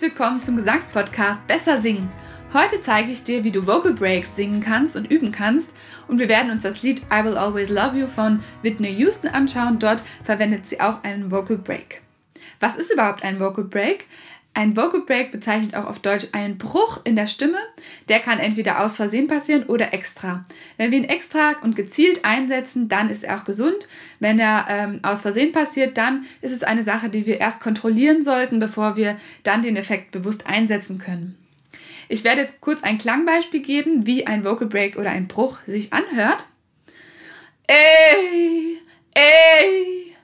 Willkommen zum Gesangspodcast Besser Singen. Heute zeige ich dir, wie du Vocal Breaks singen kannst und üben kannst. Und wir werden uns das Lied I Will Always Love You von Whitney Houston anschauen. Dort verwendet sie auch einen Vocal Break. Was ist überhaupt ein Vocal Break? Ein Vocal Break bezeichnet auch auf Deutsch einen Bruch in der Stimme. Der kann entweder aus Versehen passieren oder extra. Wenn wir ihn extra und gezielt einsetzen, dann ist er auch gesund. Wenn er ähm, aus Versehen passiert, dann ist es eine Sache, die wir erst kontrollieren sollten, bevor wir dann den Effekt bewusst einsetzen können. Ich werde jetzt kurz ein Klangbeispiel geben, wie ein Vocal Break oder ein Bruch sich anhört. Ey, ey.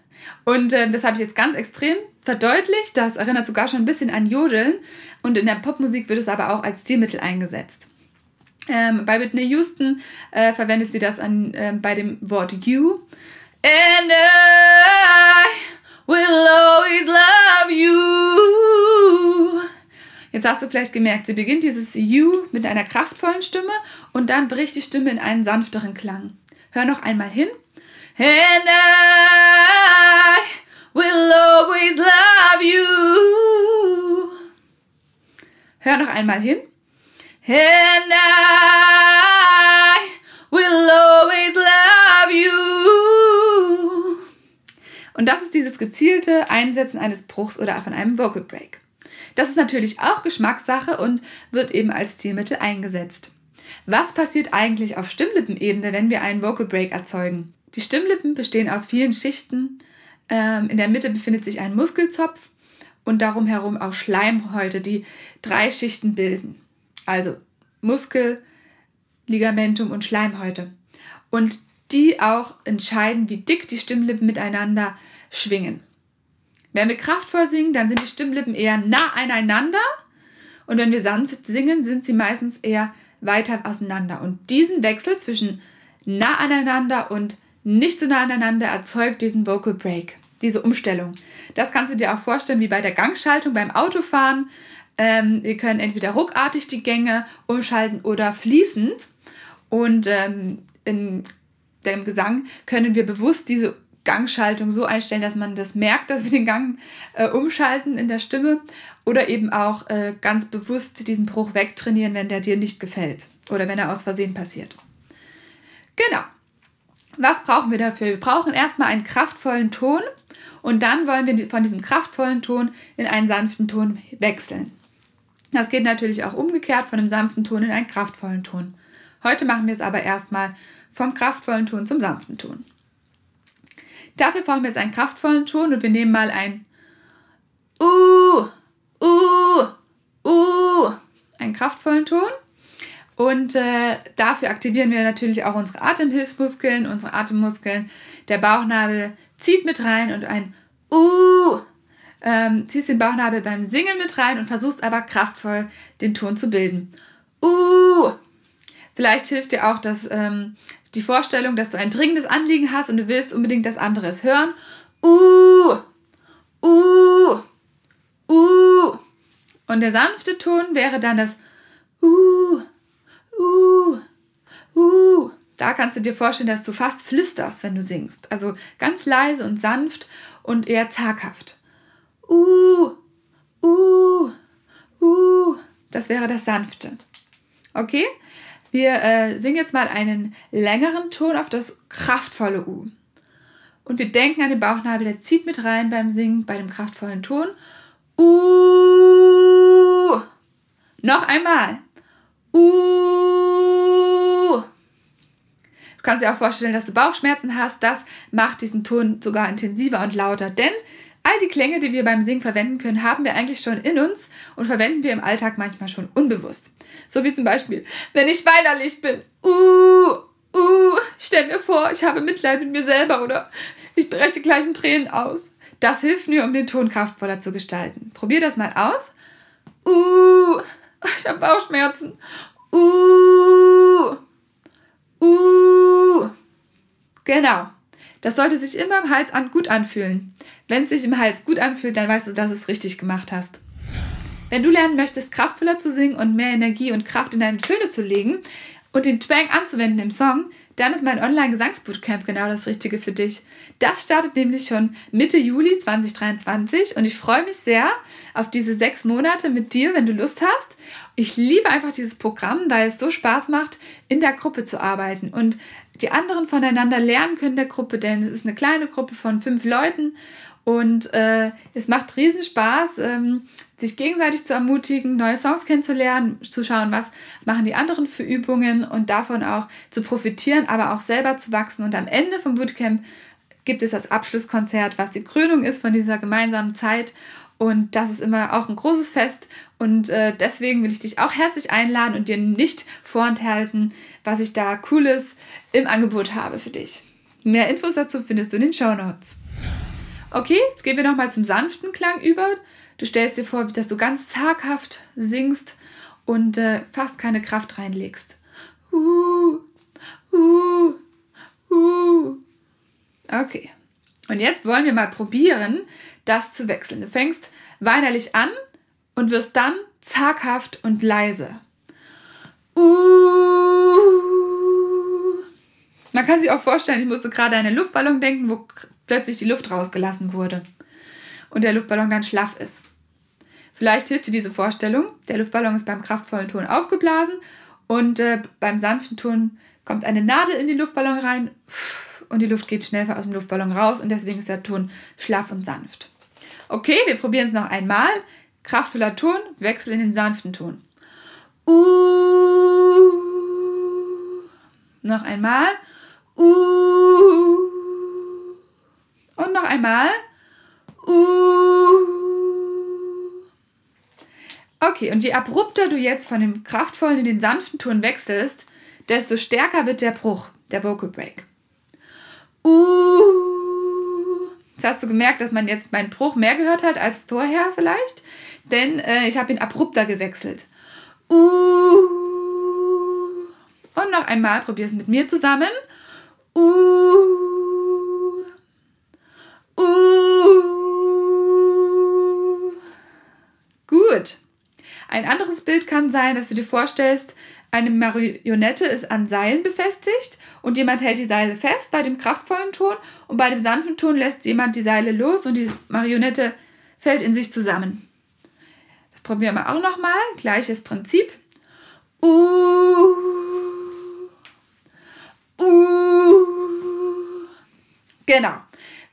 Und äh, das habe ich jetzt ganz extrem verdeutlicht. Das erinnert sogar schon ein bisschen an Jodeln. Und in der Popmusik wird es aber auch als Stilmittel eingesetzt. Ähm, bei Whitney Houston äh, verwendet sie das an, äh, bei dem Wort you. And I will always love you. Jetzt hast du vielleicht gemerkt, sie beginnt dieses you mit einer kraftvollen Stimme und dann bricht die Stimme in einen sanfteren Klang. Hör noch einmal hin. And I will always love you. Hör noch einmal hin. And I will always love you. Und das ist dieses gezielte Einsetzen eines Bruchs oder von einem Vocal Break. Das ist natürlich auch Geschmackssache und wird eben als Stilmittel eingesetzt. Was passiert eigentlich auf Stimmlippenebene, wenn wir einen Vocal Break erzeugen? Die Stimmlippen bestehen aus vielen Schichten ähm, in der Mitte befindet sich ein Muskelzopf und darum herum auch Schleimhäute, die drei Schichten bilden. Also Muskel, Ligamentum und Schleimhäute. Und die auch entscheiden, wie dick die Stimmlippen miteinander schwingen. Wenn wir kraftvoll singen, dann sind die Stimmlippen eher nah aneinander und wenn wir sanft singen, sind sie meistens eher weiter auseinander. Und diesen Wechsel zwischen nah aneinander und nicht so nah aneinander erzeugt diesen Vocal Break, diese Umstellung. Das kannst du dir auch vorstellen wie bei der Gangschaltung beim Autofahren. Ähm, wir können entweder ruckartig die Gänge umschalten oder fließend. Und ähm, in dem Gesang können wir bewusst diese Gangschaltung so einstellen, dass man das merkt, dass wir den Gang äh, umschalten in der Stimme oder eben auch äh, ganz bewusst diesen Bruch wegtrainieren, wenn der dir nicht gefällt oder wenn er aus Versehen passiert. Genau. Was brauchen wir dafür? Wir brauchen erstmal einen kraftvollen Ton und dann wollen wir von diesem kraftvollen Ton in einen sanften Ton wechseln. Das geht natürlich auch umgekehrt von einem sanften Ton in einen kraftvollen Ton. Heute machen wir es aber erstmal vom kraftvollen Ton zum sanften Ton. Dafür brauchen wir jetzt einen kraftvollen Ton und wir nehmen mal ein Uh, Uh, Uh, einen kraftvollen Ton und äh, dafür aktivieren wir natürlich auch unsere Atemhilfsmuskeln, unsere Atemmuskeln. Der Bauchnabel zieht mit rein und ein Uh. Ähm, ziehst den Bauchnabel beim Singen mit rein und versuchst aber kraftvoll den Ton zu bilden. Uh. Vielleicht hilft dir auch das, ähm, die Vorstellung, dass du ein dringendes Anliegen hast und du willst unbedingt, dass andere hören. Uh. Uh. Uh. Und der sanfte Ton wäre dann das uh, uh. Da kannst du dir vorstellen, dass du fast flüsterst, wenn du singst. Also ganz leise und sanft und eher zaghaft. Uh, uh, uh. Das wäre das Sanfte. Okay? Wir äh, singen jetzt mal einen längeren Ton auf das kraftvolle U. Und wir denken an den Bauchnabel, der zieht mit rein beim Singen, bei dem kraftvollen Ton. Uh. Noch einmal. Uh. Kannst dir auch vorstellen, dass du Bauchschmerzen hast. Das macht diesen Ton sogar intensiver und lauter. Denn all die Klänge, die wir beim Singen verwenden können, haben wir eigentlich schon in uns und verwenden wir im Alltag manchmal schon unbewusst. So wie zum Beispiel, wenn ich weinerlich bin. Uh, uh, stell mir vor, ich habe Mitleid mit mir selber oder ich breche gleich in Tränen aus. Das hilft mir, um den Ton kraftvoller zu gestalten. Probier das mal aus. Uh, ich habe Bauchschmerzen. Uh. Uh. Genau. Das sollte sich immer im Hals an gut anfühlen. Wenn es sich im Hals gut anfühlt, dann weißt du, dass du es richtig gemacht hast. Wenn du lernen möchtest, kraftvoller zu singen und mehr Energie und Kraft in deine Töne zu legen und den Twang anzuwenden im Song, dann ist mein Online-Gesangsbootcamp genau das Richtige für dich. Das startet nämlich schon Mitte Juli 2023 und ich freue mich sehr auf diese sechs Monate mit dir, wenn du Lust hast. Ich liebe einfach dieses Programm, weil es so Spaß macht, in der Gruppe zu arbeiten und die anderen voneinander lernen können der Gruppe, denn es ist eine kleine Gruppe von fünf Leuten und äh, es macht riesen Spaß, ähm, sich gegenseitig zu ermutigen, neue Songs kennenzulernen, zu schauen, was machen die anderen für Übungen und davon auch zu profitieren, aber auch selber zu wachsen. Und am Ende vom Bootcamp gibt es das Abschlusskonzert, was die Krönung ist von dieser gemeinsamen Zeit. Und das ist immer auch ein großes Fest. Und äh, deswegen will ich dich auch herzlich einladen und dir nicht vorenthalten, was ich da Cooles im Angebot habe für dich. Mehr Infos dazu findest du in den Show Notes. Okay, jetzt gehen wir nochmal zum sanften Klang über. Du stellst dir vor, dass du ganz zaghaft singst und äh, fast keine Kraft reinlegst. Uh, uh, uh. Okay. Und jetzt wollen wir mal probieren, das zu wechseln. Du fängst weinerlich an und wirst dann zaghaft und leise. Man kann sich auch vorstellen, ich musste gerade an einen Luftballon denken, wo plötzlich die Luft rausgelassen wurde und der Luftballon dann schlaff ist. Vielleicht hilft dir diese Vorstellung. Der Luftballon ist beim kraftvollen Ton aufgeblasen und äh, beim sanften Ton kommt eine Nadel in den Luftballon rein und die Luft geht schnell aus dem Luftballon raus und deswegen ist der Ton schlaff und sanft. Okay, wir probieren es noch einmal. Kraftvoller Ton, Wechsel in den sanften Ton. Uh. Noch einmal. Uh. Und noch einmal. Uh. Okay, und je abrupter du jetzt von dem kraftvollen in den sanften Ton wechselst, desto stärker wird der Bruch, der Vocal Break. Uh. Jetzt hast du gemerkt, dass man jetzt meinen Bruch mehr gehört hat als vorher vielleicht, denn äh, ich habe ihn abrupter gewechselt. Und noch einmal, probier es mit mir zusammen. Uh. Uh. Gut. Ein anderes Bild kann sein, dass du dir vorstellst, eine Marionette ist an Seilen befestigt und jemand hält die Seile fest bei dem kraftvollen Ton und bei dem sanften Ton lässt jemand die Seile los und die Marionette fällt in sich zusammen. Das probieren wir auch nochmal. Gleiches Prinzip. Uh. Genau.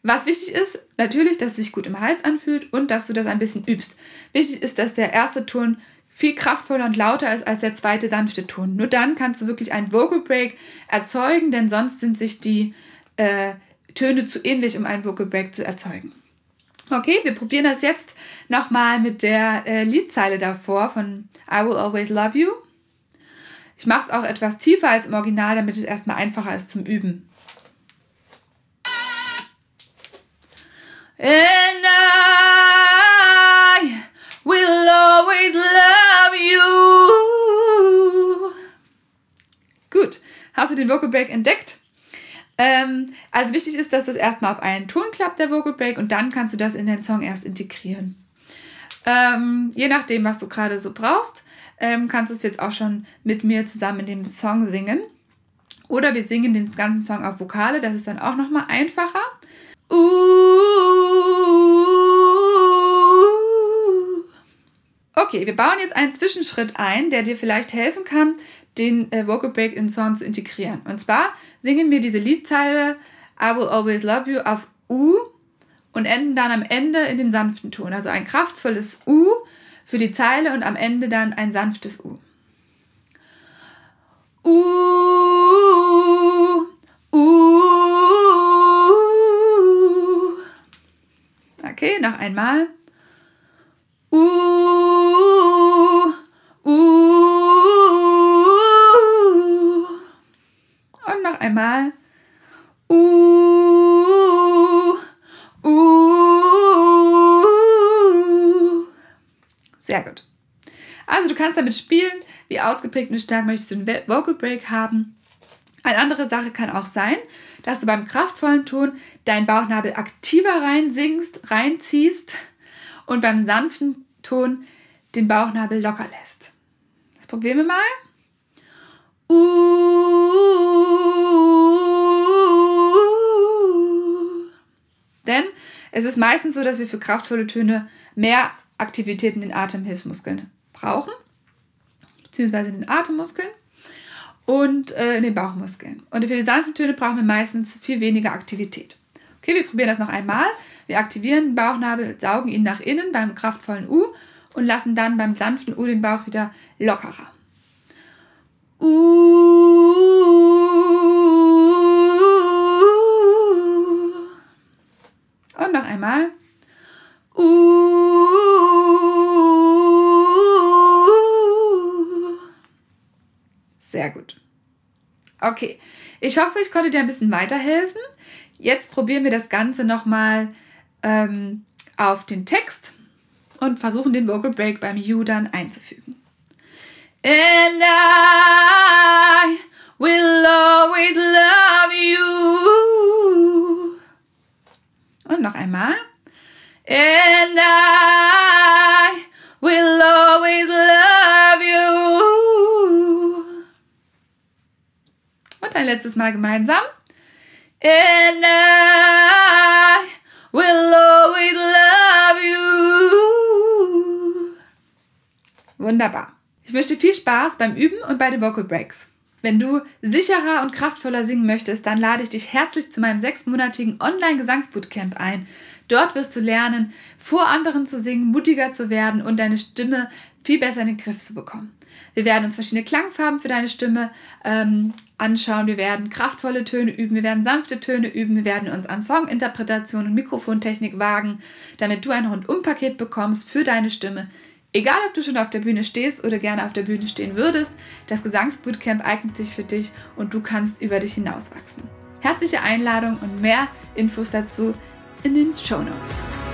Was wichtig ist, natürlich, dass es sich gut im Hals anfühlt und dass du das ein bisschen übst. Wichtig ist, dass der erste Ton viel kraftvoller und lauter ist als der zweite sanfte Ton. Nur dann kannst du wirklich einen Vocal Break erzeugen, denn sonst sind sich die äh, Töne zu ähnlich, um einen Vocal Break zu erzeugen. Okay, wir probieren das jetzt nochmal mit der äh, Liedzeile davor von I Will Always Love You. Ich mache es auch etwas tiefer als im Original, damit es erstmal einfacher ist zum Üben. And I will always love you. Gut, hast du den Vocal Break entdeckt? Ähm, also wichtig ist, dass das erstmal auf einen Ton klappt, der Vocal Break, und dann kannst du das in den Song erst integrieren. Ähm, je nachdem, was du gerade so brauchst, ähm, kannst du es jetzt auch schon mit mir zusammen in dem Song singen. Oder wir singen den ganzen Song auf Vokale, das ist dann auch nochmal einfacher. Okay, wir bauen jetzt einen Zwischenschritt ein, der dir vielleicht helfen kann, den äh, Vocal Break in Song zu integrieren. Und zwar singen wir diese Liedzeile I will always love you auf U und enden dann am Ende in den sanften Ton. Also ein kraftvolles U für die Zeile und am Ende dann ein sanftes U. U, U. Okay, noch einmal. Uh, Sehr gut. Also du kannst damit spielen, wie ausgeprägt und stark möchtest du den Vocal Break haben. Eine andere Sache kann auch sein, dass du beim kraftvollen Ton deinen Bauchnabel aktiver reinsingst, reinziehst und beim sanften Ton den Bauchnabel locker lässt. Das probieren wir mal. Denn es ist meistens so, dass wir für kraftvolle Töne mehr Aktivitäten in den Atemhilfsmuskeln brauchen, beziehungsweise den Atemmuskeln und äh, in den Bauchmuskeln. Und für die sanften Töne brauchen wir meistens viel weniger Aktivität. Okay, wir probieren das noch einmal. Wir aktivieren den Bauchnabel, saugen ihn nach innen beim kraftvollen U und lassen dann beim sanften U den Bauch wieder lockerer. Uh. Und noch einmal. Uh. Sehr gut. Okay, ich hoffe, ich konnte dir ein bisschen weiterhelfen. Jetzt probieren wir das Ganze nochmal ähm, auf den Text und versuchen den Vocal Break beim You dann einzufügen. And I will always love you. Und noch einmal. And I will always love you. Und ein letztes Mal gemeinsam. And I will always love you. Wunderbar. Ich wünsche viel Spaß beim Üben und bei den Vocal Breaks. Wenn du sicherer und kraftvoller singen möchtest, dann lade ich dich herzlich zu meinem sechsmonatigen Online-Gesangsbootcamp ein. Dort wirst du lernen, vor anderen zu singen, mutiger zu werden und deine Stimme viel besser in den Griff zu bekommen. Wir werden uns verschiedene Klangfarben für deine Stimme ähm, anschauen. Wir werden kraftvolle Töne üben. Wir werden sanfte Töne üben. Wir werden uns an Songinterpretation und Mikrofontechnik wagen, damit du ein Rundumpaket bekommst für deine Stimme, Egal, ob du schon auf der Bühne stehst oder gerne auf der Bühne stehen würdest, das Gesangsbootcamp eignet sich für dich und du kannst über dich hinauswachsen. Herzliche Einladung und mehr Infos dazu in den Show Notes.